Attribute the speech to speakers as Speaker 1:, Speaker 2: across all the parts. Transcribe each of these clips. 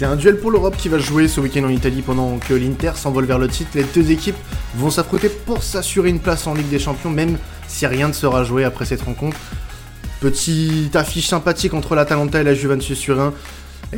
Speaker 1: C'est un duel pour l'Europe qui va jouer ce week-end en Italie pendant que l'Inter s'envole vers le titre. Les deux équipes vont s'affronter pour s'assurer une place en Ligue des Champions, même si rien ne sera joué après cette rencontre. Petite affiche sympathique entre l'Atalanta et la Juventus Turin.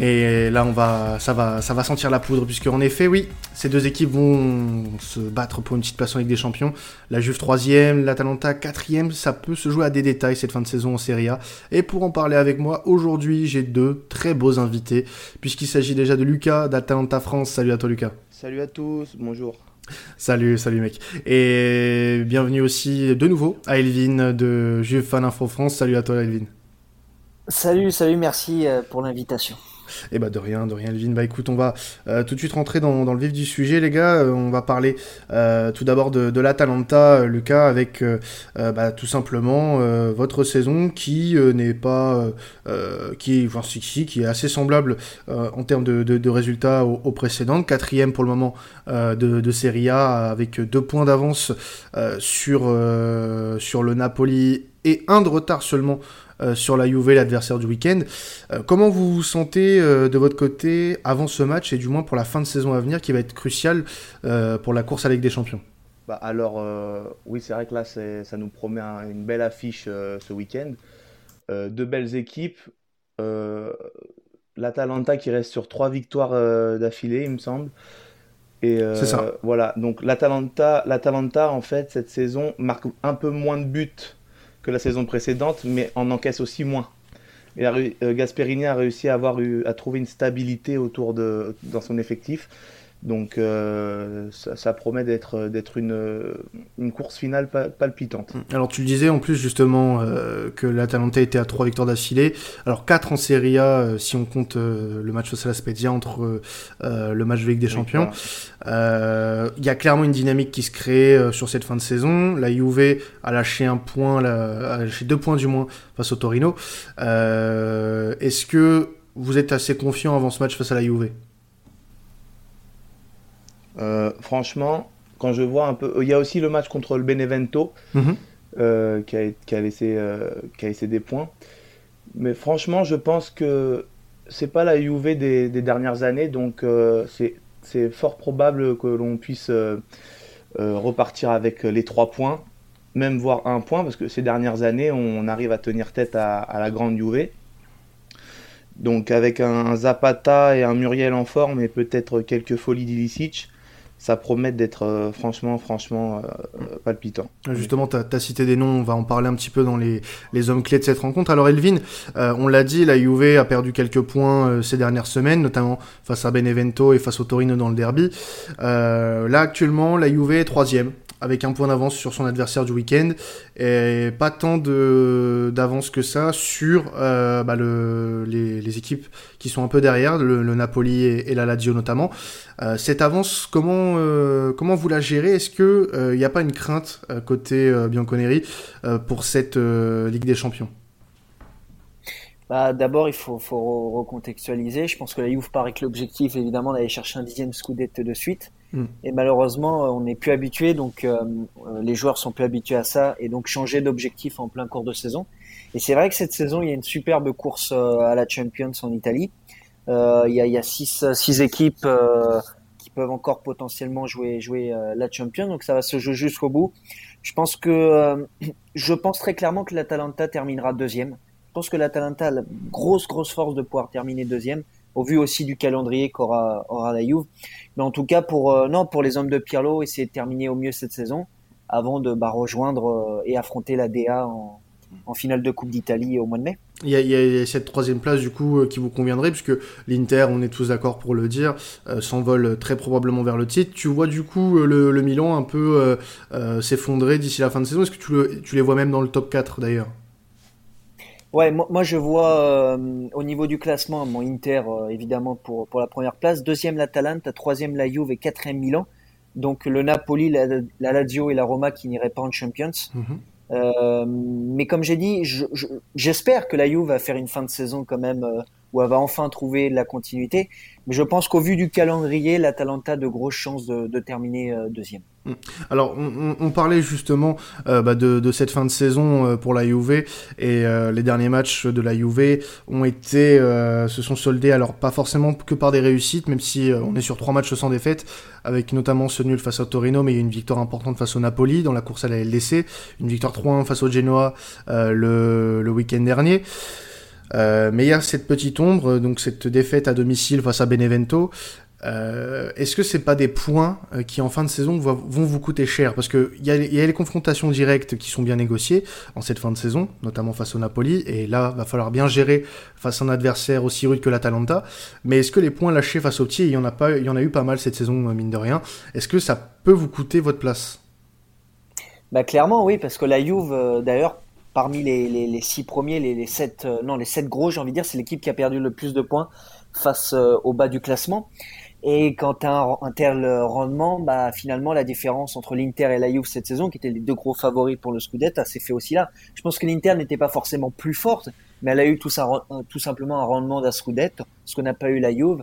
Speaker 1: Et là, on va, ça, va, ça va sentir la poudre, puisque en effet, oui, ces deux équipes vont se battre pour une petite place en Ligue des Champions. La Juve 3ème, l'Atalanta 4ème, ça peut se jouer à des détails cette fin de saison en Serie A. Et pour en parler avec moi, aujourd'hui, j'ai deux très beaux invités, puisqu'il s'agit déjà de Lucas d'Atalanta France. Salut à toi, Lucas.
Speaker 2: Salut à tous, bonjour.
Speaker 1: Salut, salut mec. Et bienvenue aussi de nouveau à Elvin de Juve Fan Info France. Salut à toi, Elvin.
Speaker 3: Salut, salut, merci euh, pour l'invitation.
Speaker 1: Eh bah de rien, de rien, Elvin. Bah écoute, on va euh, tout de suite rentrer dans, le vif du sujet, les gars. Euh, on va parler euh, tout d'abord de, l'Atalanta, Lucas, avec bah, tout simplement votre saison qui n'est pas, qui, enfin, si, qui est assez semblable en termes de, résultats aux, aux, précédentes. Quatrième pour le moment de, de Serie A avec deux points d'avance sur sur le Napoli et un de retard seulement euh, sur la Juve, l'adversaire du week-end. Euh, comment vous vous sentez euh, de votre côté avant ce match et du moins pour la fin de saison à venir qui va être cruciale pour la course à la Ligue des Champions?
Speaker 2: Bah alors oui c'est vrai que là ça nous promet un, une belle affiche ce week-end. deux belles équipes. L'Atalanta qui reste sur trois victoires d'affilée il me semble.
Speaker 1: Et c'est ça.
Speaker 2: Voilà, donc l'Atalanta en fait cette saison marque un peu moins de buts que la saison précédente, mais en encaisse aussi moins. Euh, Gasperini a réussi à, avoir eu, à trouver une stabilité autour de, dans son effectif. Donc euh, ça, ça, promet d'être d'être une, une course finale palpitante.
Speaker 1: Alors tu le disais en plus justement euh, que l'Atalanta était à trois victoires d'affilée. Alors quatre en Serie A euh, si on compte euh, le match face à la Spezia entre le match de Ligue des Champions. Il y a clairement une dynamique qui se crée sur cette fin de saison. La Juve a lâché un point, la, a lâché deux points du moins face au Torino. Est-ce que vous êtes assez confiant avant ce match face à la Juve?
Speaker 2: Franchement, quand je vois un peu. Il y a aussi le match contre le Benevento mm -hmm. euh, qui, a, qui, a laissé, euh, qui a laissé des points. Mais franchement, je pense que c'est pas la Juve des, des dernières années, donc euh, c'est fort probable que l'on puisse euh, repartir avec les trois points, même voire un point, parce que ces dernières années, on arrive à tenir tête à, à la grande Juve. Donc avec un Zapata et un Muriel en forme et peut-être quelques folies d'Ilicic, ça promet d'être euh, franchement, franchement euh, palpitant.
Speaker 1: Justement, tu as, cité des noms, on va en parler un petit peu dans les, les hommes clés de cette rencontre. Alors Elvin, euh, on l'a dit, la Juve a perdu quelques points ces dernières semaines, notamment face à Benevento et face au Torino dans le derby. Là actuellement, la Juve est troisième avec un point d'avance sur son adversaire du week-end et pas tant d'avance que ça sur euh, bah le, les, équipes qui sont un peu derrière, le, Napoli et, la Lazio notamment. Euh, cette avance, comment euh, comment vous la gérez? Est-ce que il euh, n'y a pas une crainte côté Bianconeri pour cette Ligue des Champions?
Speaker 3: Bah, D'abord, il faut, recontextualiser. Je pense que la Juve part avec l'objectif évidemment d'aller chercher un dixième scudetto de suite. Mm. Et malheureusement, on n'est plus habitué, donc euh, les joueurs sont plus habitués à ça, et donc changer d'objectif en plein cours de saison. Et c'est vrai que cette saison, il y a une superbe course euh, à la Champions en Italie. Euh, il, y a, y a six, six équipes euh, qui peuvent encore potentiellement jouer, jouer euh, la Champions, donc ça va se jouer jusqu'au bout. Je pense que, je pense très clairement que l'Atalanta terminera deuxième. Je pense que l'Atalanta a la grosse, grosse force de pouvoir terminer deuxième au vu aussi du calendrier qu'aura aura la Juve. Mais en tout cas, pour euh, non pour les hommes de Pirlo, essayer de terminer au mieux cette saison avant de bah, rejoindre euh, et affronter la DA en, finale de Coupe d'Italie au mois de mai.
Speaker 1: Il y, a, cette troisième place du coup euh, qui vous conviendrait puisque l'Inter, on est tous d'accord pour le dire, s'envole très probablement vers le titre. Tu vois du coup le, Milan un peu s'effondrer d'ici la fin de saison. Est-ce que tu, tu les vois même dans le top 4 d'ailleurs?
Speaker 3: Ouais, moi, moi, je vois euh, au niveau du classement mon Inter euh, évidemment pour pour la première place, deuxième l'Atalanta, troisième la Juve et quatrième Milan. Donc le Napoli, la, la Lazio et la Roma qui n'iraient pas en Champions. Mm -hmm. euh, mais comme j'ai dit, j'espère je, je, que la Juve va faire une fin de saison quand même euh, où elle va enfin trouver la continuité. Mais je pense qu'au vu du calendrier, l'Atalanta a de grosses chances de, de terminer euh, deuxième.
Speaker 1: Mm. Alors, on, parlait justement euh, bah, de, cette fin de saison euh, pour la Juve et euh, les derniers matchs de la Juve ont été, se sont soldés alors pas forcément que par des réussites, même si on est sur trois matchs sans défaite, avec notamment ce nul face au Torino, mais une victoire importante face au Napoli dans la course à la LDC, une victoire 3-1 face au Genoa le, le week-end dernier. Mais il y a cette petite ombre, donc cette défaite à domicile face à Benevento, euh, est-ce que c'est pas des points euh, qui en fin de saison vont vous coûter cher? Parce qu'il y, a, y a les confrontations directes qui sont bien négociées en cette fin de saison, notamment face au Napoli, et là va falloir bien gérer face à un adversaire aussi rude que l'Atalanta. Mais est-ce que les points lâchés face au petit, il y en a pas, il y en a eu pas mal cette saison mine de rien. Est-ce que ça peut vous coûter votre place?
Speaker 3: Bah clairement oui, parce que la Juve euh, d'ailleurs parmi les, les, six premiers, les, les sept non les sept gros, j'ai envie de dire, c'est l'équipe qui a perdu le plus de points face au bas du classement. Et quand tu as un, tel rendement, bah, finalement, la différence entre l'Inter et la Juve cette saison, qui étaient les deux gros favoris pour le Scudetto, s'est fait aussi là. Je pense que l'Inter n'était pas forcément plus forte, mais elle a eu tout, ça, tout simplement un rendement d'un Scudetto, ce qu'on n'a pas eu la Juve.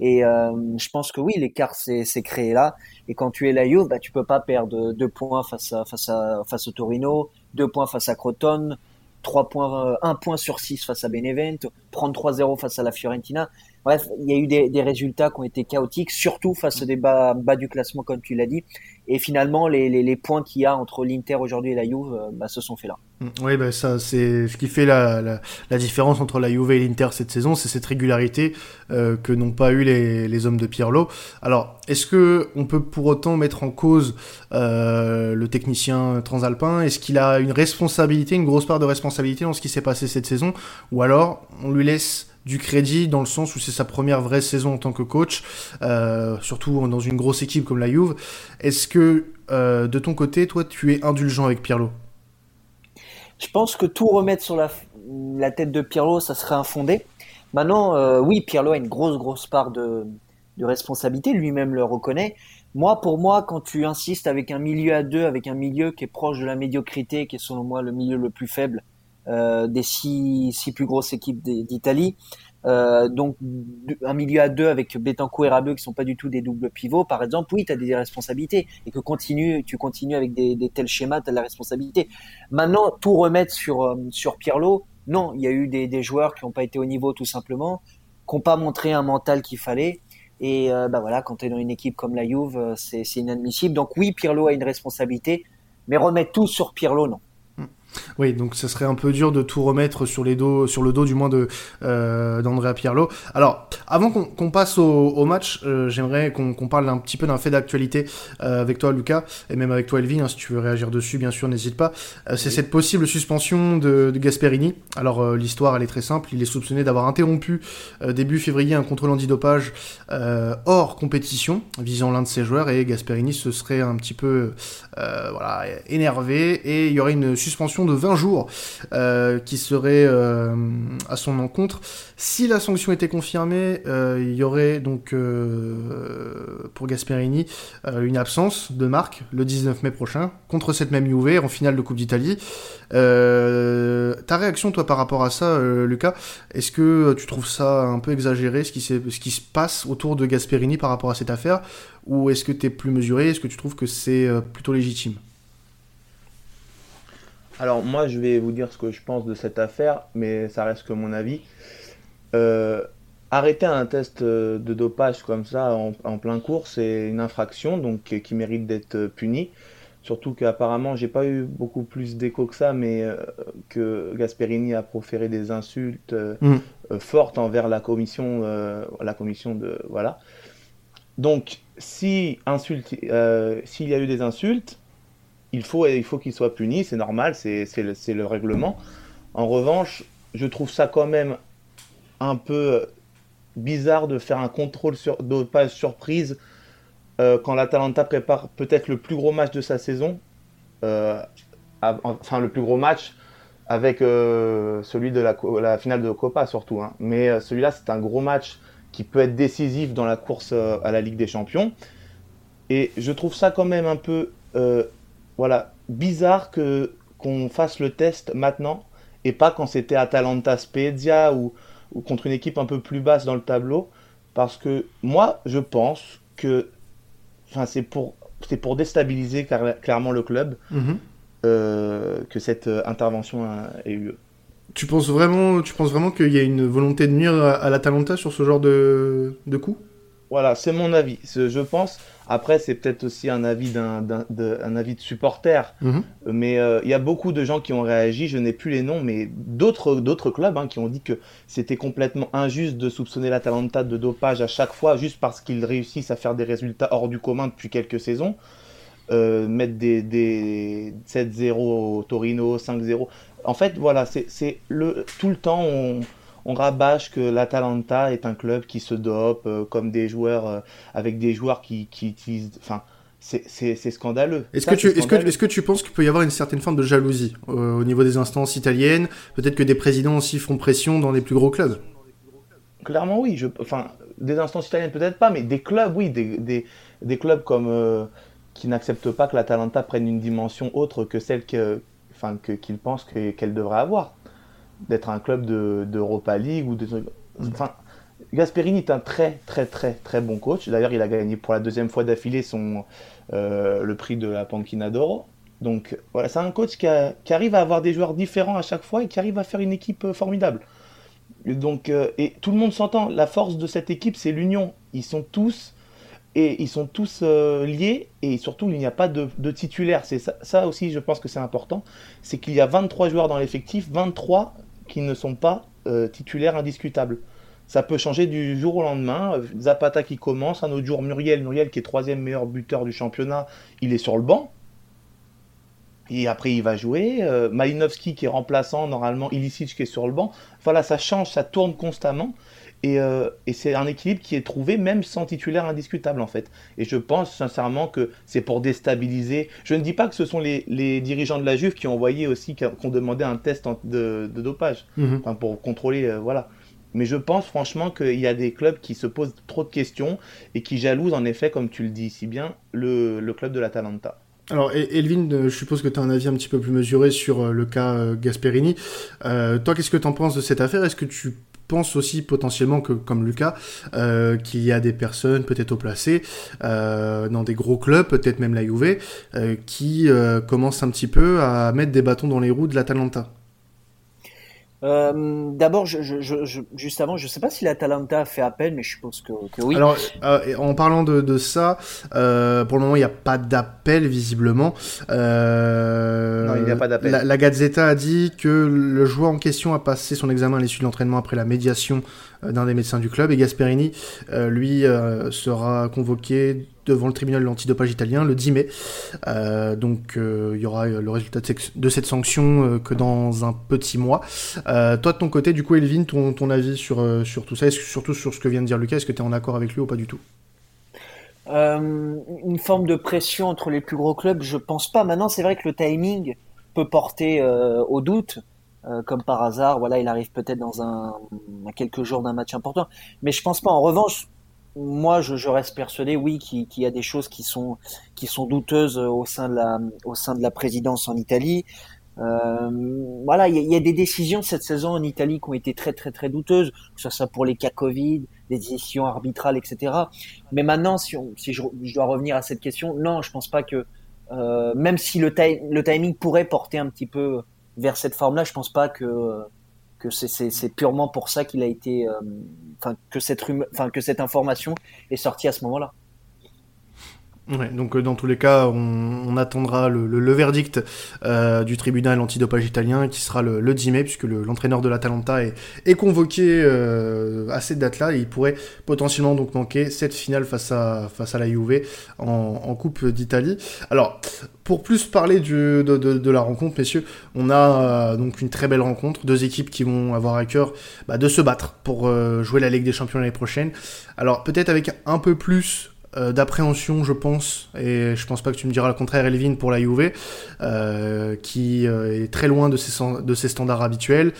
Speaker 3: Et euh, je pense que oui, l'écart s'est créé là. Et quand tu es la Juve, bah, tu peux pas perdre deux points face, à, face, à, face au Torino, deux points face à Crotone, 3 points, 1 point sur 6 face à Benevento, prendre 3-0 face à la Fiorentina. Bref, il y a eu des, résultats qui ont été chaotiques, surtout face des bas, bas du classement, comme tu l'as dit. Et finalement, les, points qu'il y a entre l'Inter aujourd'hui et la Juve euh, bah, se sont faits là.
Speaker 1: Mm. Oui, bah, c'est ce qui fait la, différence entre la Juve et l'Inter cette saison, c'est cette régularité euh, que n'ont pas eu les, hommes de Pirlo. Alors, est-ce que on peut pour autant mettre en cause euh, le technicien transalpin? Est-ce qu'il a une responsabilité, une grosse part de responsabilité dans ce qui s'est passé cette saison? Ou alors, on lui laisse du crédit dans le sens où c'est sa première vraie saison en tant que coach, euh, surtout dans une grosse équipe comme la Juve. Est-ce que euh, de ton côté, toi, tu es indulgent avec Pirlo?
Speaker 3: Je pense que tout remettre sur la, tête de Pirlo, ça serait infondé. Maintenant, euh, oui, Pirlo a une grosse, grosse part de, de responsabilité, lui-même le reconnaît. Moi, pour moi, quand tu insistes avec un milieu à deux, avec un milieu qui est proche de la médiocrité, qui est selon moi le milieu le plus faible, des six, plus grosses équipes d'Italie. Euh, donc un milieu à deux avec Betancourt et Rabiot qui sont pas du tout des doubles pivots, par exemple, oui, tu as des responsabilités et que continue, tu continues avec des, tels schémas, tu as de la responsabilité. Maintenant, tout remettre sur euh, sur Pirlo, non, il y a eu des, joueurs qui n'ont pas été au niveau tout simplement, qui n'ont pas montré un mental qu'il fallait. Et bah voilà, quand tu es dans une équipe comme la Juve, c'est inadmissible. Donc oui, Pirlo a une responsabilité, mais remettre tout sur Pirlo, non.
Speaker 1: Oui, donc ce serait un peu dur de tout remettre sur les dos, sur le dos du moins de euh, d'Andrea Pirlo. Alors, avant qu'on passe au, match, euh, j'aimerais qu'on parle un petit peu d'un fait d'actualité euh, avec toi, Lucas, et même avec toi, Elvin. Hein, si tu veux réagir dessus, bien sûr, n'hésite pas. C'est cette possible suspension de, de Gasperini. Alors, l'histoire, elle est très simple. Il est soupçonné d'avoir interrompu début février un contrôle antidopage hors compétition visant l'un de ses joueurs, et Gasperini se serait un petit peu voilà énervé et il y aurait une suspension de 20 jours euh, qui serait euh, à son encontre. Si la sanction était confirmée, euh, il y aurait donc pour Gasperini une absence de marque le 19 mai prochain contre cette même Juve en finale de Coupe d'Italie. ta réaction toi par rapport à ça, Lucas Est-ce que tu trouves ça un peu exagéré ce qui, ce qui se passe autour de Gasperini par rapport à cette affaire ou est-ce que tu es plus mesuré Est-ce que tu trouves que c'est plutôt légitime?
Speaker 2: Alors moi je vais vous dire ce que je pense de cette affaire, mais ça reste que mon avis. Euh, arrêter un test euh, de dopage comme ça en, plein cours, c'est une infraction donc qui mérite d'être punie. Surtout qu'apparemment j'ai pas eu beaucoup plus d'écho que ça, mais euh, que Gasperini a proféré des insultes mm. fortes envers la commission, la commission de voilà. Donc si insulte, s'il y a eu des insultes, il faut il faut qu'il soit puni, c'est normal, c'est le, le, règlement. En revanche, je trouve ça quand même un peu bizarre de faire un contrôle sur, dopage surprise euh, quand l'Atalanta prépare peut-être le plus gros match de sa saison, euh, enfin le plus gros match avec euh, celui de la, la, finale de Copa surtout. Hein. Mais celui-là, c'est un gros match qui peut être décisif dans la course à la Ligue des Champions. Et je trouve ça quand même un peu voilà, bizarre que qu'on fasse le test maintenant et pas quand c'était Atalanta Spezia ou, ou contre une équipe un peu plus basse dans le tableau. Parce que moi, je pense que enfin, c'est pour c'est pour déstabiliser clairement le club mhm. que cette intervention a, eu lieu.
Speaker 1: Tu penses vraiment, tu penses vraiment qu'il y a une volonté de nuire à, la l'Atalanta sur ce genre de, de coup?
Speaker 2: Voilà, c'est mon avis. Je pense. Après, c'est peut-être aussi un avis d'un, de, avis de supporter. Mhm. Mais euh, il y a beaucoup de gens qui ont réagi. Je n'ai plus les noms, mais d'autres, d'autres clubs hein, qui ont dit que c'était complètement injuste de soupçonner l'Atalanta de dopage à chaque fois, juste parce qu'ils réussissent à faire des résultats hors du commun depuis quelques saisons. Euh, mettre des, des 7-0 Torino, 5-0. En fait, voilà, c'est le tout le temps on, on rabâche que l'Atalanta est un club qui se dope euh, comme des joueurs euh, avec des joueurs qui, qui utilisent. Enfin, c'est scandaleux.
Speaker 1: Est-ce que, tu, est que, est que, tu penses qu'il peut y avoir une certaine forme de jalousie euh, au niveau des instances italiennes? Peut-être que des présidents aussi font pression dans les plus gros clubs
Speaker 2: Clairement, oui. Je, enfin, des instances italiennes, peut-être pas, mais des clubs, oui. Des, des, des clubs comme, qui n'acceptent pas que l'Atalanta prenne une dimension autre que celle qu'ils enfin, pensent qu'elle devrait avoir d'être un club d'Europa League ou de. Enfin, Gasperini est un très très très très bon coach. D'ailleurs, il a gagné pour la deuxième fois d'affilée son euh, le prix de la Panchina d'Oro. Donc voilà, c'est un coach qui, arrive à avoir des joueurs différents à chaque fois et qui arrive à faire une équipe euh, formidable. Donc euh, et tout le monde s'entend. La force de cette équipe, c'est l'union. Ils sont tous et ils sont tous liés et surtout il n'y a pas de, de titulaire. C'est ça, ça, aussi, je pense que c'est important. C'est qu'il y a 23 joueurs dans l'effectif, 23 qui ne sont pas euh, titulaires indiscutables. Ça peut changer du jour au lendemain. Zapata qui commence, un autre jour Muriel, Muriel qui est troisième meilleur buteur du championnat, il est sur le banc. Et après il va jouer. Euh, Malinowski qui est remplaçant, normalement Ilicic qui est sur le banc. Voilà, ça change, ça tourne constamment. Euh, et, c'est un équilibre qui est trouvé même sans titulaire indiscutable en fait. Et je pense sincèrement que c'est pour déstabiliser. Je ne dis pas que ce sont les, dirigeants de la Juve qui ont envoyé aussi, qui ont demandé un test de, dopage, mhm. pour contrôler, euh, voilà. Mais je pense franchement qu'il y a des clubs qui se posent trop de questions et qui jalousent en effet, comme tu le dis si bien, le, le club de l'Atalanta.
Speaker 1: Alors Elvin, euh, je suppose que tu as un avis un petit peu plus mesuré sur le cas Gasperini. toi, qu'est-ce que tu en penses de cette affaire? Est-ce que tu pense aussi potentiellement que, comme Lucas, euh, qu'il y a des personnes peut-être au placé euh, dans des gros clubs, peut-être même la Juve, euh, qui commencent un petit peu à mettre des bâtons dans les roues de l'Atalanta.
Speaker 3: Euh, D'abord, je, je, je, juste avant, je sais pas si l'Atalanta a fait appel, mais je suppose que, que oui.
Speaker 1: Alors, euh, en parlant de, de ça, euh, pour le moment, il n'y a pas d'appel visiblement.
Speaker 2: Euh, non, il n'y a pas d'appel.
Speaker 1: La, la, Gazzetta a dit que le joueur en question a passé son examen à l'issue de l'entraînement après la médiation euh, d'un des médecins du club et Gasperini, euh, lui, sera convoqué devant le tribunal de l'antidopage italien le 10 mai. Euh, donc euh, il y aura le résultat de, cette sanction euh, que dans un petit mois. toi de ton côté, du coup, Elvin, ton, ton avis sur, sur tout ça, surtout sur ce que vient de dire Lucas, est-ce que tu es en accord avec lui ou pas du tout?
Speaker 3: Une forme de pression entre les plus gros clubs, je pense pas. Maintenant, c'est vrai que le timing peut porter au doute. Comme par hasard, voilà, il arrive peut-être dans un à quelques jours d'un match important, mais je pense pas. En revanche, moi, je, reste persuadé, oui, qu'il y a des choses qui sont qui sont douteuses au sein de la au sein de la présidence en Italie. Euh, voilà, il y, a des décisions cette saison en Italie qui ont été très très très douteuses, que ce soit pour les cas Covid, des décisions arbitrales, etc. Mais maintenant, si, on, si je, dois revenir à cette question, non, je pense pas que euh, même si le, le timing pourrait porter un petit peu vers cette forme-là, je pense pas que que c'est purement pour ça qu'il a été, euh, enfin que cette enfin que cette information est sortie à ce moment-là.
Speaker 1: Donc euh, dans tous les cas, on, attendra le, verdict euh, du tribunal antidopage italien qui sera le, le 10 mai, puisque l'entraîneur de l'Atalanta est, est, convoqué euh, à cette date-là et il pourrait potentiellement donc manquer cette finale face à, face à la Juve en, Coupe d'Italie. Alors, pour plus parler de, la rencontre, messieurs, on a donc une très belle rencontre, deux équipes qui vont avoir à cœur bah, de se battre pour jouer la Ligue des Champions l'année prochaine. Alors peut-être avec un peu plus euh, d'appréhension, je pense, et je pense pas que tu me diras le contraire, Elvin, pour la Juve, euh, qui euh, est très loin de ses, standards habituels.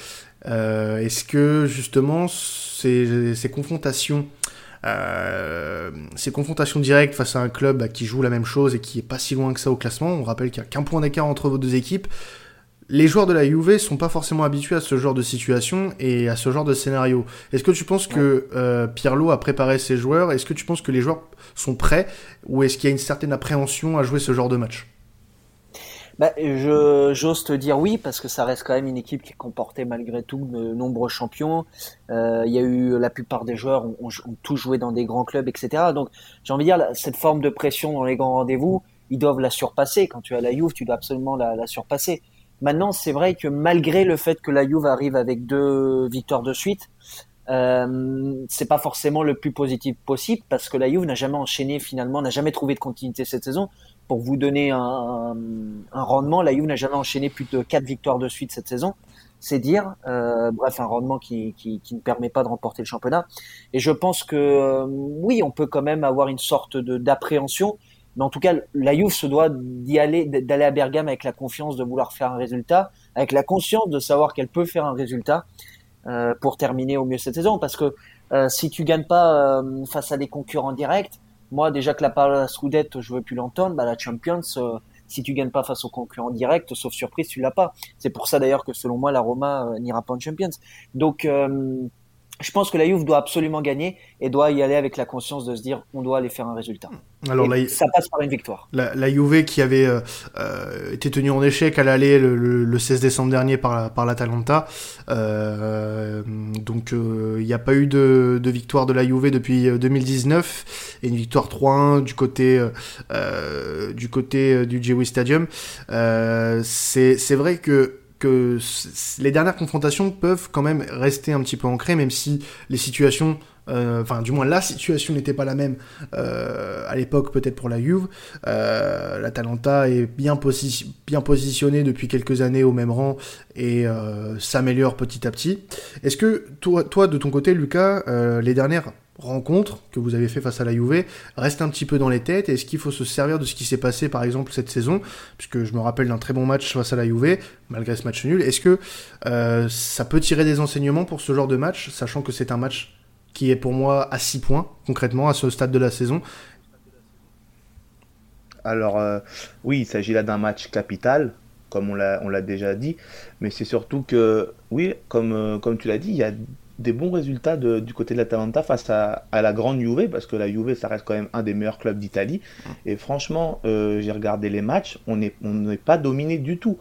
Speaker 1: Est-ce que justement ces, confrontations, ces confrontations directes face à un club bah, qui joue la même chose et qui est pas si loin que ça au classement, on rappelle qu'il y a qu'un point d'écart entre vos deux équipes, les joueurs de la Juve sont pas forcément habitués à ce genre de situation et à ce genre de scénario. Est-ce que tu penses que euh, Pirlo a préparé ses joueurs? Est-ce que tu penses que les joueurs sont prêts? Ou est-ce qu'il y a une certaine appréhension à jouer ce genre de match?
Speaker 3: Bah, je, j'ose te dire oui parce que ça reste quand même une équipe qui comportait malgré tout de nombreux champions. Euh, il y a eu la plupart des joueurs ont, ont, tous joué dans des grands clubs, etc. Donc j'ai envie de dire cette forme de pression dans les grands rendez-vous, ils doivent la surpasser. Quand tu as la Juve, tu dois absolument la, la surpasser. Maintenant, c'est vrai que malgré le fait que la Juve arrive avec deux victoires de suite, euh, c'est pas forcément le plus positif possible parce que la Juve n'a jamais enchaîné finalement, n'a jamais trouvé de continuité cette saison. Pour vous donner un, un rendement, la Juve n'a jamais enchaîné plus de quatre victoires de suite cette saison. C'est dire, euh, bref, un rendement qui, qui, qui, ne permet pas de remporter le championnat. Et je pense que euh, oui, on peut quand même avoir une sorte d'appréhension mais en tout cas, la Juve se doit d'y aller, d'aller à Bergame avec la confiance de vouloir faire un résultat, avec la conscience de savoir qu'elle peut faire un résultat euh, pour terminer au mieux cette saison. Parce que euh, si tu gagnes pas euh, face à des concurrents directs, moi déjà que la parole Scudetto, je veux plus l'entendre, bah, la Champions, si tu gagnes pas face aux concurrents directs, sauf surprise, tu l'as pas. C'est pour ça d'ailleurs que selon moi, la Roma n'ira pas en Champions. Donc je pense que la Juve doit absolument gagner et doit y aller avec la conscience de se dire on doit aller faire un résultat. Alors ça passe par une victoire.
Speaker 1: La, la Juve qui avait euh, euh, été tenue en échec à l'aller le, le, 16 décembre dernier par, par l'Atalanta. Euh, donc il n'y a pas eu de, de, victoire de la Juve depuis 2019 et une victoire 3-1 du côté du côté du Gewi Stadium. c'est vrai que que les dernières confrontations peuvent quand même rester un petit peu ancrées, même si les situations, euh, enfin du moins la situation n'était pas la même euh, à l'époque peut-être pour la Juve. Euh, la Talenta est bien, posi bien positionnée depuis quelques années au même rang et s'améliore petit à petit. Est-ce que toi, toi, de ton côté, Lucas, les dernières rencontre que vous avez fait face à la Juve reste un petit peu dans les têtes. Est-ce qu'il faut se servir de ce qui s'est passé par exemple cette saison? Puisque je me rappelle d'un très bon match face à la Juve, malgré ce match nul. Est-ce que euh, ça peut tirer des enseignements pour ce genre de match, sachant que c'est un match qui est pour moi à 6 points concrètement à ce stade de la saison?
Speaker 2: Alors euh, oui, il s'agit là d'un match capital, comme on l'a déjà dit, mais c'est surtout que, oui, comme, euh, comme tu l'as dit, il y a des bons résultats de, du côté de l'Atalanta face à, à, la grande Juve, parce que la Juve, ça reste quand même un des meilleurs clubs d'Italie. Et franchement, euh, j'ai regardé les matchs, on n'est on pas dominé du tout.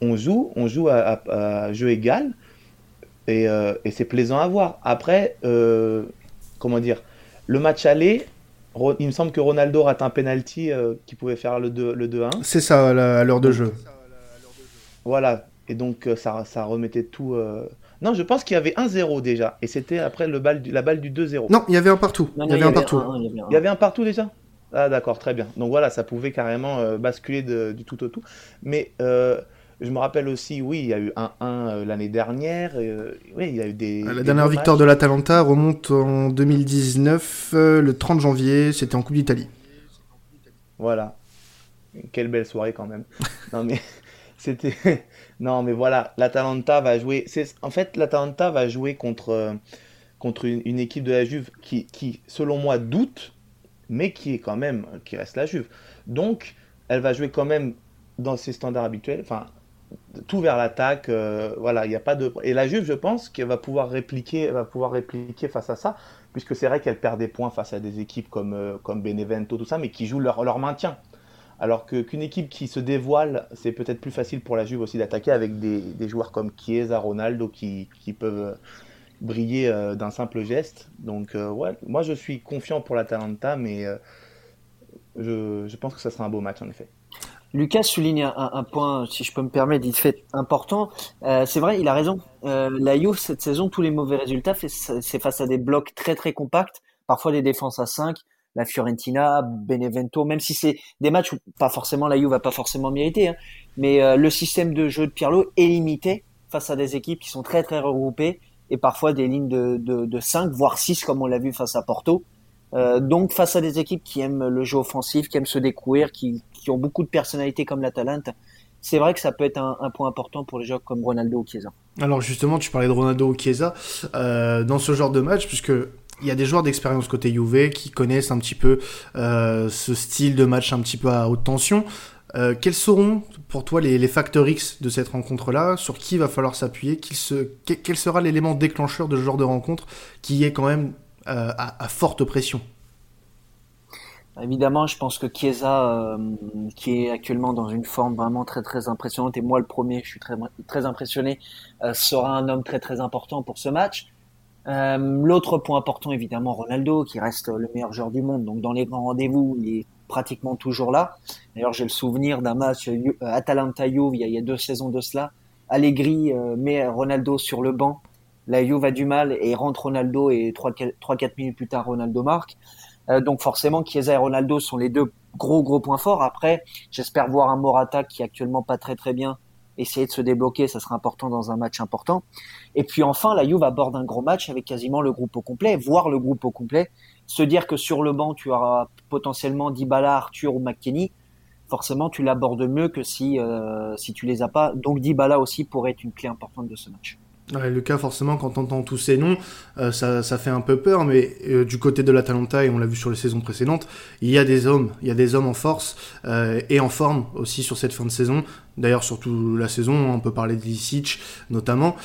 Speaker 2: On joue, on joue à, à, jeu égal, et, euh, et c'est plaisant à voir. Après, euh, comment dire, le match aller, il me semble que Ronaldo rate un penalty qui pouvait faire le 2-1.
Speaker 1: C'est ça, à l'heure de jeu.
Speaker 2: Voilà, et donc ça, ça remettait tout non, je pense qu'il y avait 1-0 déjà. Et c'était après le balle du, la balle du 2-0.
Speaker 1: Non, il y avait un partout.
Speaker 2: Non,
Speaker 1: il y avait un partout.
Speaker 2: il, y avait un partout déjà? Ah, d'accord, très bien. Donc voilà, ça pouvait carrément euh, basculer de, du tout au tout. Mais euh, je me rappelle aussi, oui, il y a eu 1-1 euh, l'année dernière. Euh, oui, il y a eu des.
Speaker 1: La des dernière victoire de l'Atalanta remonte en 2019, euh, le 30 janvier. C'était en Coupe d'Italie.
Speaker 2: Voilà. Quelle belle soirée quand même. non, mais Non, mais voilà, l'Atalanta va jouer. En fait, l'Atalanta va jouer contre, euh, une, équipe de la Juve qui, selon moi, doute, mais qui est quand même, qui reste la Juve. Donc, elle va jouer quand même dans ses standards habituels, tout vers l'attaque. Euh, voilà, il n'y a pas de. Et la Juve, je pense qu'elle va pouvoir répliquer, va pouvoir répliquer face à ça, puisque c'est vrai qu'elle perd des points face à des équipes comme, euh, comme Benevento, tout ça, mais qui jouent leur maintien. Alors que qu'une équipe qui se dévoile, c'est peut-être plus facile pour la Juve aussi d'attaquer avec des, joueurs comme Chiesa, Ronaldo qui, peuvent briller euh, d'un simple geste. Donc euh, ouais, moi je suis confiant pour l'Atalanta, mais euh, je, pense que ça sera un beau match en effet.
Speaker 3: Lucas souligne un, point, si je peux me permettre, il fait important. C'est vrai, il a raison. La Juve cette saison, tous les mauvais résultats, c'est face à des blocs très très compacts, parfois des défenses à 5, la Fiorentina, Benevento, même si c'est des matchs où pas forcément la Juve va pas forcément mériter, hein, mais euh, le système de jeu de Pirlo est limité face à des équipes qui sont très très regroupées et parfois des lignes de, de, de 5 voire 6 comme on l'a vu face à Porto. Euh, donc face à des équipes qui aiment le jeu offensif, qui aiment se découvrir, qui, qui ont beaucoup de personnalité comme la Talente, c'est vrai que ça peut être un, un, point important pour les joueurs comme Ronaldo ou Chiesa.
Speaker 1: Alors justement, tu parlais de Ronaldo ou Chiesa euh, dans ce genre de match, puisque il y a des joueurs d'expérience côté Juve qui connaissent un petit peu euh, ce style de match un petit peu à haute tension. quels seront pour toi les, facteurs X de cette rencontre-là? Sur qui va falloir s'appuyer? Quel sera l'élément déclencheur de ce genre de rencontre qui est quand même à, forte pression?
Speaker 3: Évidemment, je pense que Chiesa, qui est actuellement dans une forme vraiment très très impressionnante, et moi le premier, je suis très très impressionné, sera un homme très très important pour ce match. Euh, l'autre point important, évidemment, Ronaldo, qui reste le meilleur joueur du monde. Donc, dans les grands rendez-vous, il est pratiquement toujours là. D'ailleurs, j'ai le souvenir d'un match euh, Atalanta-Juve il, y a deux saisons de cela. Allegri euh, met Ronaldo sur le banc. La Juve a du mal et rentre Ronaldo et 3-4 minutes plus tard, Ronaldo marque. donc forcément, Chiesa et Ronaldo sont les deux gros gros points forts. Après, j'espère voir un Morata qui est actuellement pas très très bien essayer de se débloquer, ça sera important dans un match important. Et puis enfin, la Juve aborde un gros match avec quasiment le groupe au complet, voire le groupe au complet. Se dire que sur le banc, tu auras potentiellement Dybala, Arthur ou McKennie, forcément, tu l'abordes mieux que si, euh, si tu les as pas. Donc Dybala aussi pourrait être une clé importante de ce match.
Speaker 1: Ouais, le cas forcément quand on entend tous ces noms, euh, ça, ça, fait un peu peur, mais euh, du côté de l'Atalanta, et on l'a vu sur les saisons précédentes, il y a des hommes, il y a des hommes en force euh, et en forme aussi sur cette fin de saison. D'ailleurs, surtout la saison, on peut parler d'Ilicic notamment,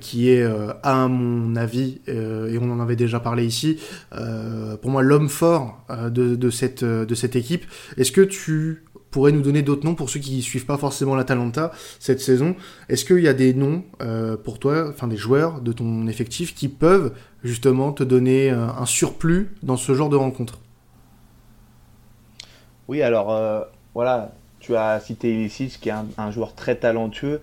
Speaker 1: qui est, à mon avis, et on en avait déjà parlé ici, pour moi l'homme fort de, de, cette, de cette équipe. Est-ce que tu pourrais nous donner d'autres noms pour ceux qui ne suivent pas forcément l'Atalanta cette saison Est-ce qu'il y a des noms euh, pour toi, enfin des joueurs de ton effectif qui peuvent justement te donner euh, un surplus dans ce genre de rencontre?
Speaker 2: Oui, alors euh, voilà, tu as cité Ilicic qui est un, joueur très talentueux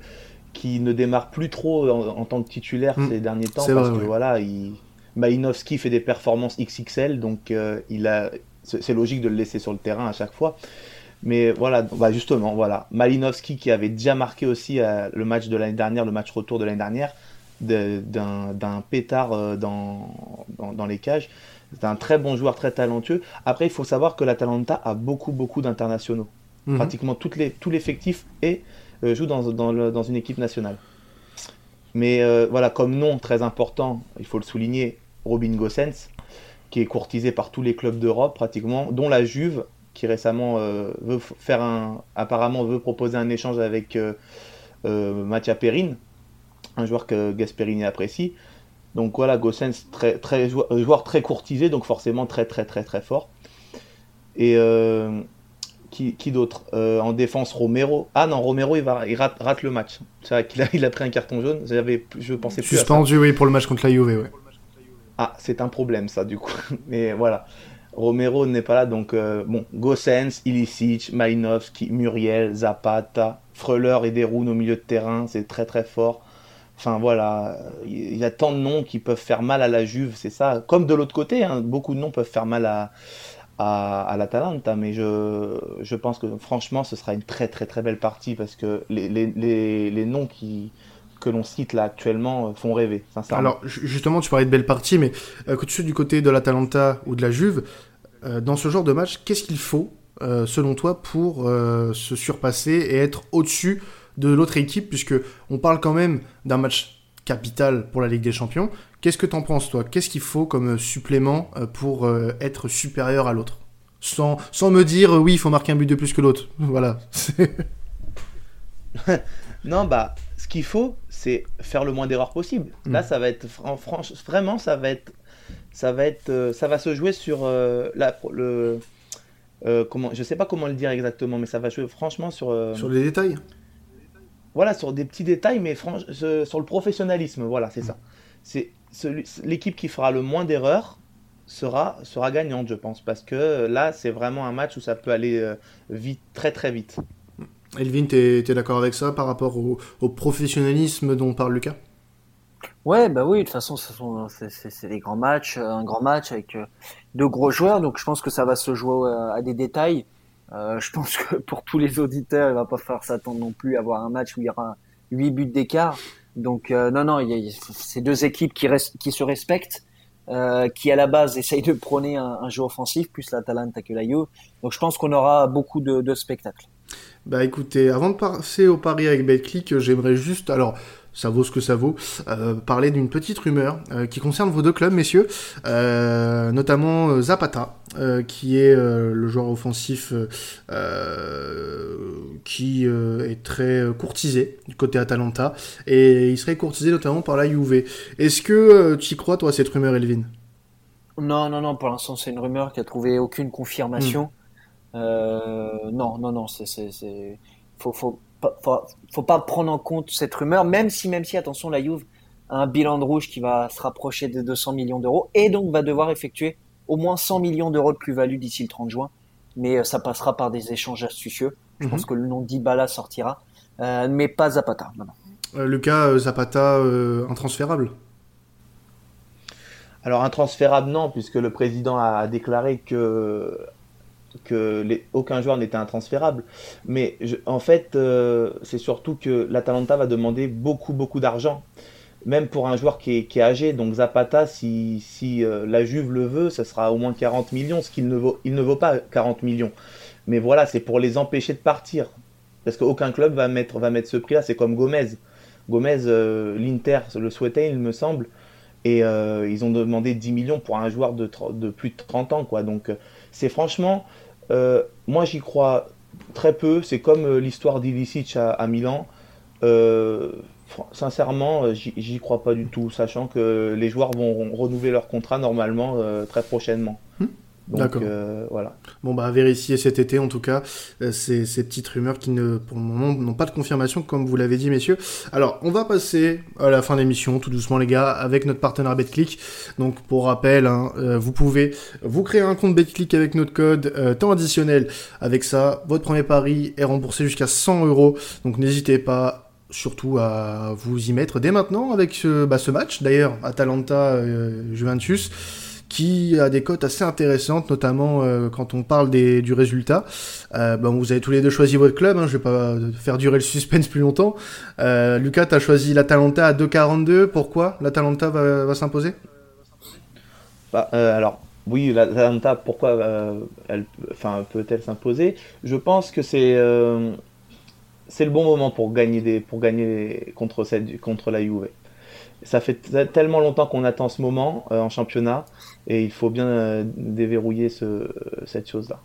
Speaker 2: qui ne démarre plus trop en, tant que titulaire hmm. ces derniers temps parce que voilà, il... fait des performances XXL, donc il a, c'est logique de le laisser sur le terrain à chaque fois. Mais voilà, bah justement, voilà. Malinowski qui avait déjà marqué aussi euh, le match de l'année dernière, le match retour de l'année dernière, d'un pétard euh, dans, dans, les cages. C'est un très bon joueur, très talentueux. Après, il faut savoir que l'Atalanta a beaucoup, beaucoup d'internationaux. Mhm. Pratiquement toutes les, tout l'effectif et euh, joue dans, dans, dans, une équipe nationale. Mais voilà, comme nom très important, il faut le souligner, Robin Gosens, qui est courtisé par tous les clubs d'Europe pratiquement, dont la Juve qui récemment euh, veut faire un, apparemment veut proposer un échange avec euh, euh Mattia Perrine, un joueur que Gasperini apprécie. Donc voilà, Gossens, très, très, joueur très courtisé, donc forcément très très très très fort. Et euh, qui, qui d'autre En défense, Romero. Ah non, Romero, il, va, il rate, le match. C'est vrai qu'il a, il a pris un carton jaune. J'avais, je pensais plus
Speaker 1: Suspendu, oui, pour le match contre la Juve.
Speaker 2: Ah, c'est un problème ça, du coup. Mais voilà. Romero n'est pas là, donc euh, bon, Gossens, Ilicic, Malinowski, Muriel, Zapata, Freuler et Deroun au milieu de terrain, c'est très très fort. Enfin voilà, il y a tant de noms qui peuvent faire mal à la Juve, c'est ça. Comme de l'autre côté, hein, beaucoup de noms peuvent faire mal à, à, à l'Atalanta, mais je, je pense que franchement, ce sera une très très très belle partie parce que les, les, les, les noms qui, que l'on cite là actuellement euh, font rêver,
Speaker 1: Alors justement, tu parlais de belle partie, mais euh, que tu sois du côté de l'Atalanta ou de la Juve, euh, dans ce genre de match, qu'est-ce qu'il faut, selon toi, pour se surpasser et être au-dessus de l'autre équipe, puisque on parle quand même d'un match capital pour la Ligue des Champions. Qu'est-ce que t'en penses, toi? Qu'est-ce qu'il faut comme supplément pour être supérieur à l'autre? Sans, sans me dire, oui, il faut marquer un but de plus que l'autre. Voilà.
Speaker 2: non, bah, ce qu'il faut, c'est faire le moins d'erreurs possible. Là, mm. ça va être, vraiment, ça va être ça va être, euh, ça va se jouer sur euh, la, le, euh, comment, je sais pas comment le dire exactement, mais ça va jouer franchement sur
Speaker 1: sur les détails.
Speaker 2: Voilà, sur des petits détails, mais sur le professionnalisme. Voilà, c'est ça. C'est l'équipe qui fera le moins d'erreurs sera sera gagnante, je pense, parce que là, c'est vraiment un match où ça peut aller vite, très très vite.
Speaker 1: Elvin, tu es, d'accord avec ça par rapport au, professionnalisme dont parle Lucas?
Speaker 3: Ouais, bah oui, de toute façon, c'est des grands matchs, euh, un grand match avec euh, deux gros joueurs, donc je pense que ça va se jouer euh, à des détails. je pense que pour tous les auditeurs, il va pas falloir s'attendre non plus à avoir un match où il y aura huit buts d'écart. Donc non, non, il y a, ces deux équipes qui, restent, qui se respectent, qui à la base essayent de prôner un, jeu offensif, plus la Talenta que la Juve. Donc je pense qu'on aura beaucoup de, de spectacles.
Speaker 1: Bah écoutez, avant de passer au pari avec BetClick, j'aimerais juste, alors ça vaut ce que ça vaut, parler d'une petite rumeur qui concerne vos deux clubs, messieurs, notamment Zapata, qui est le joueur offensif qui est très courtisé du côté Atalanta, et il serait courtisé notamment par la Juve. Est-ce que tu y crois, toi, à cette rumeur, Elvin?
Speaker 3: Non, non, non, pour l'instant, c'est une rumeur qui a trouvé aucune confirmation. Hmm. Euh, non, non, non, c'est, c'est, faut, faut, faut, pas prendre en compte cette rumeur, même si, même si, attention, la Juve a un bilan de rouge qui va se rapprocher des 200 millions d'euros et donc va devoir effectuer au moins 100 millions d'euros de plus-value d'ici le 30 juin. Mais euh, ça passera par des échanges astucieux. Je pense mhm. que le nom d'Ibala sortira, euh, mais pas Zapata. Non,
Speaker 1: non. Lucas, Zapata, intransférable
Speaker 2: alors intransférable non, puisque le président a déclaré que, que aucun joueur n'était intransférable. Mais en fait, euh, c'est surtout que l'Atalanta va demander beaucoup, beaucoup d'argent. Même pour un joueur qui est, âgé, donc Zapata, si, euh, la Juve le veut, ça sera au moins 40 millions, ce qu'il ne vaut, il ne vaut pas 40 millions. Mais voilà, c'est pour les empêcher de partir. Parce qu'aucun club va mettre, va mettre ce prix-là, c'est comme Gomez. Gomez, euh, l'Inter le souhaitait, il me semble. Et euh, ils ont demandé 10 millions pour un joueur de, plus de 30 ans. Quoi. Donc euh, c'est franchement, euh, moi j'y crois très peu. C'est comme l'histoire d'Ilicic à, à, Milan. sincèrement, j'y crois pas du tout, sachant que les joueurs vont renouveler leur contrat normalement très prochainement.
Speaker 1: D'accord. Euh, voilà. Bon, bah, à vérifier cet été, en tout cas, euh, ces, ces, petites rumeurs qui, ne, pour le moment, n'ont pas de confirmation, comme vous l'avez dit, messieurs. Alors, on va passer à la fin de l'émission, tout doucement, les gars, avec notre partenaire BetClick. Donc, pour rappel, hein, euh, vous pouvez vous créer un compte BetClick avec notre code temps additionnel. Avec ça, votre premier pari est remboursé jusqu'à 100 euros. Donc, n'hésitez pas surtout à vous y mettre dès maintenant avec ce, bah, ce match. D'ailleurs, Atalanta-Juventus qui a des cotes assez intéressantes, notamment euh, quand on parle du résultat. Euh, bon, vous avez tous les deux choisi votre club, hein, je vais pas faire durer le suspense plus longtemps. Euh, Lucas, tu as choisi l'Atalanta à 2,42. Pourquoi l'Atalanta va, va s'imposer?
Speaker 2: Bah, Alors, oui, l'Atalanta, pourquoi elle peut-elle s'imposer? Je pense que c'est c'est le bon moment pour gagner, des, pour gagner contre, cette, contre la Juve ça fait tellement longtemps qu'on attend ce moment euh, en championnat et il faut bien euh, déverrouiller ce, cette chose-là.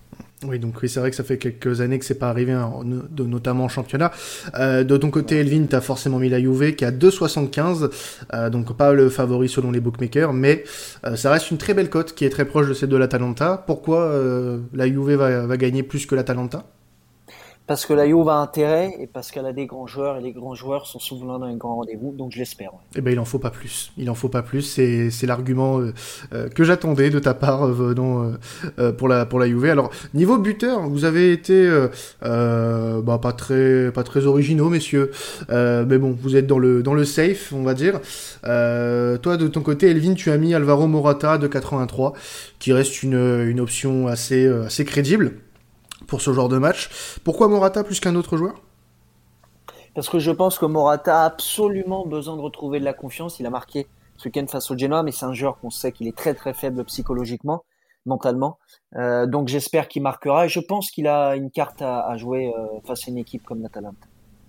Speaker 1: Oui, donc oui, c'est vrai que ça fait quelques années que c'est pas arrivé, hein, notamment en championnat. Euh, de ton côté, Elvin, tu as forcément mis la Juve qui a 2,75, donc pas le favori selon les bookmakers, mais ça reste une très belle cote qui est très proche de celle de l'Atalanta. Pourquoi la Juve va, va, gagner plus que l'Atalanta?
Speaker 3: Parce que la Juve a intérêt et parce qu'elle a des grands joueurs et les grands joueurs sont souvent dans un grand rendez-vous, donc je l'espère.
Speaker 1: Eh ben il en faut pas plus. Il en faut pas plus. C'est, l'argument euh, euh, que j'attendais de ta part euh, venant pour la pour la Juve. Alors niveau buteur, vous avez été bah, pas très pas très originaux messieurs, mais bon vous êtes dans le dans le safe on va dire. toi de ton côté Elvin tu as mis Alvaro Morata de 83 qui reste une une option assez assez crédible pour ce genre de match. Pourquoi Morata plus qu'un autre joueur?
Speaker 3: Parce que je pense que Morata a absolument besoin de retrouver de la confiance. Il a marqué ce week-end face au Genoa, mais c'est un joueur qu'on sait qu'il est très très faible psychologiquement, mentalement. Euh, donc j'espère qu'il marquera et je pense qu'il a une carte à, jouer euh, face à une équipe comme l'Atalanta.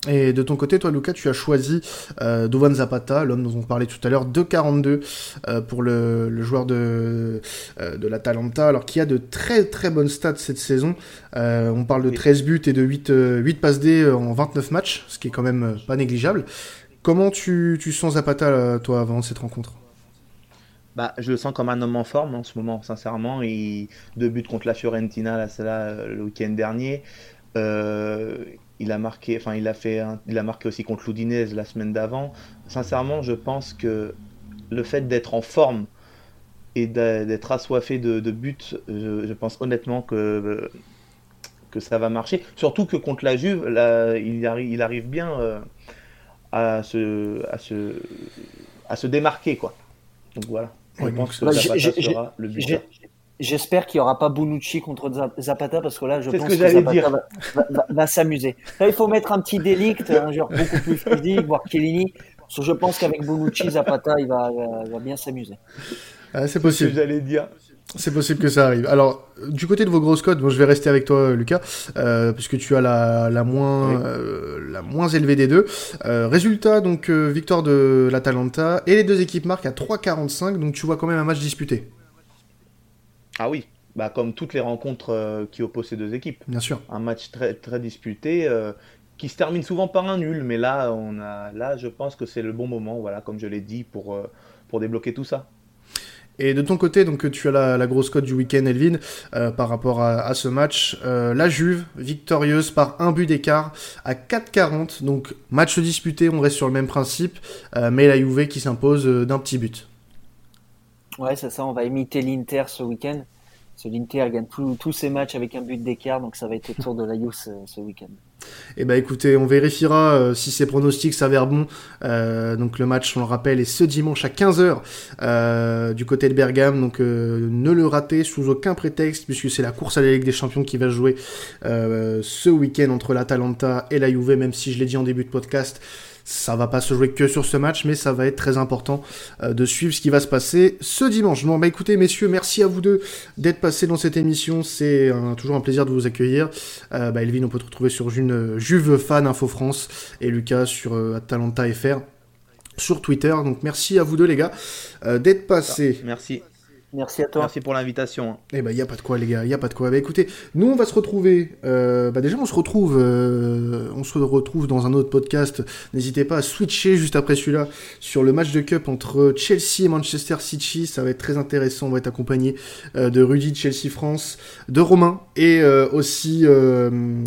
Speaker 1: Et de ton côté, toi, Lucas, tu as choisi euh, Dovan Zapata, l'homme dont on parlait tout à l'heure, 2,42 euh, pour le, le, joueur de, euh, de l'Atalanta, alors qui a de très très bonnes stats cette saison. Euh, on parle de 13 buts et de 8, 8 passes D en 29 matchs, ce qui est quand même pas négligeable. Comment tu, tu sens Zapata, toi, avant cette rencontre?
Speaker 2: Bah, je le sens comme un homme en forme en ce moment, sincèrement. Il... Deux buts contre la Fiorentina, là, là le week-end dernier. Euh, il a marqué, enfin il a fait, il a marqué aussi contre l'Udinese la semaine d'avant. Sincèrement, je pense que le fait d'être en forme et d'être assoiffé de, buts, je, pense honnêtement que que ça va marcher. Surtout que contre la Juve, là, il, arrive, il arrive bien euh, à, se, à, se, à se démarquer. Quoi. Donc voilà. Je pense que ça sera le but.
Speaker 3: J'espère qu'il n'y aura pas Bonucci contre Zapata parce que là, je pense que, Zapata va, s'amuser. Il faut mettre un petit délict, un genre beaucoup plus physique, voire Chiellini. Parce que je pense qu'avec Bonucci, Zapata, il va, bien s'amuser.
Speaker 1: Ah, c'est possible.
Speaker 2: j'allais dire.
Speaker 1: C'est possible que ça arrive. Alors, du côté de vos grosses codes, bon, je vais rester avec toi, Lucas, euh, puisque tu as la, la moins, euh, la moins élevée des deux. Euh, résultat, donc, euh, victoire de l'Atalanta, et les deux équipes marquent à 3,45, donc tu vois quand même un match disputé.
Speaker 2: Ah oui, bah, comme toutes les rencontres qui opposent ces deux équipes.
Speaker 1: Bien sûr.
Speaker 2: Un match très, très disputé, qui se termine souvent par un nul, mais là, on a, là je pense que c'est le bon moment, voilà, comme je l'ai dit, pour, pour débloquer tout ça.
Speaker 1: Et de ton côté, donc tu as la, grosse cote du week-end, Elvin, euh, par rapport à, ce match. Euh, la Juve, victorieuse par un but d'écart à 4,40. Donc match disputé, on reste sur le même principe, euh, mais la Juve qui s'impose d'un petit but.
Speaker 3: Ouais, c'est ça, on va imiter l'Inter ce week-end. Parce l'Inter gagne tous ses matchs avec un but d'écart, donc ça va être le tour de la Juve ce week-end.
Speaker 1: Eh ben écoutez, on vérifiera euh, si ces pronostics s'avèrent bons. Euh, donc le match, on le rappelle, est ce dimanche à 15h euh, du côté de Bergame. Donc ne le ratez sous aucun prétexte puisque c'est la course à la Ligue des Champions qui va jouer ce week-end entre l'Atalanta et la Juve. Même si je l'ai dit en début de podcast, ça va pas se jouer que sur ce match, mais ça va être très important euh, de suivre ce qui va se passer ce dimanche. Bon, bah écoutez, messieurs, merci à vous deux d'être passés dans cette émission. C'est toujours un plaisir de vous accueillir. Euh, bah, Elvin, on peut te retrouver sur une Juve Fan Info France et Lucas sur euh, Atalanta FR sur Twitter. Donc merci à vous deux les gars d'être passés.
Speaker 2: Merci.
Speaker 3: Merci à toi.
Speaker 2: Merci pour l'invitation.
Speaker 1: Eh ben, il n'y a pas de quoi, les gars, il n'y a pas de quoi. Bah, écoutez, nous, on va se retrouver. Euh, bah, déjà, on se retrouve, euh, on se retrouve dans un autre podcast. N'hésitez pas à switcher juste après celui-là sur le match de Cup entre Chelsea et Manchester City. Ça va être très intéressant. On va être accompagné euh, de Rudy de Chelsea France, de Romain et aussi de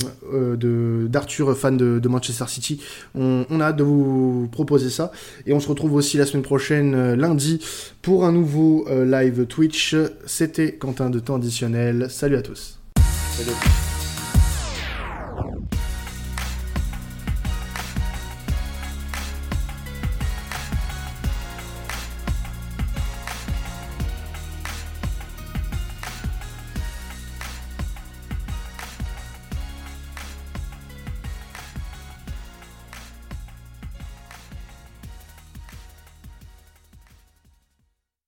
Speaker 1: d'Arthur, fan de, Manchester City. On, on, a hâte de vous proposer ça. Et on se retrouve aussi la semaine prochaine, lundi, pour un nouveau live C'était Quentin de temps additionnel. Salut à tous.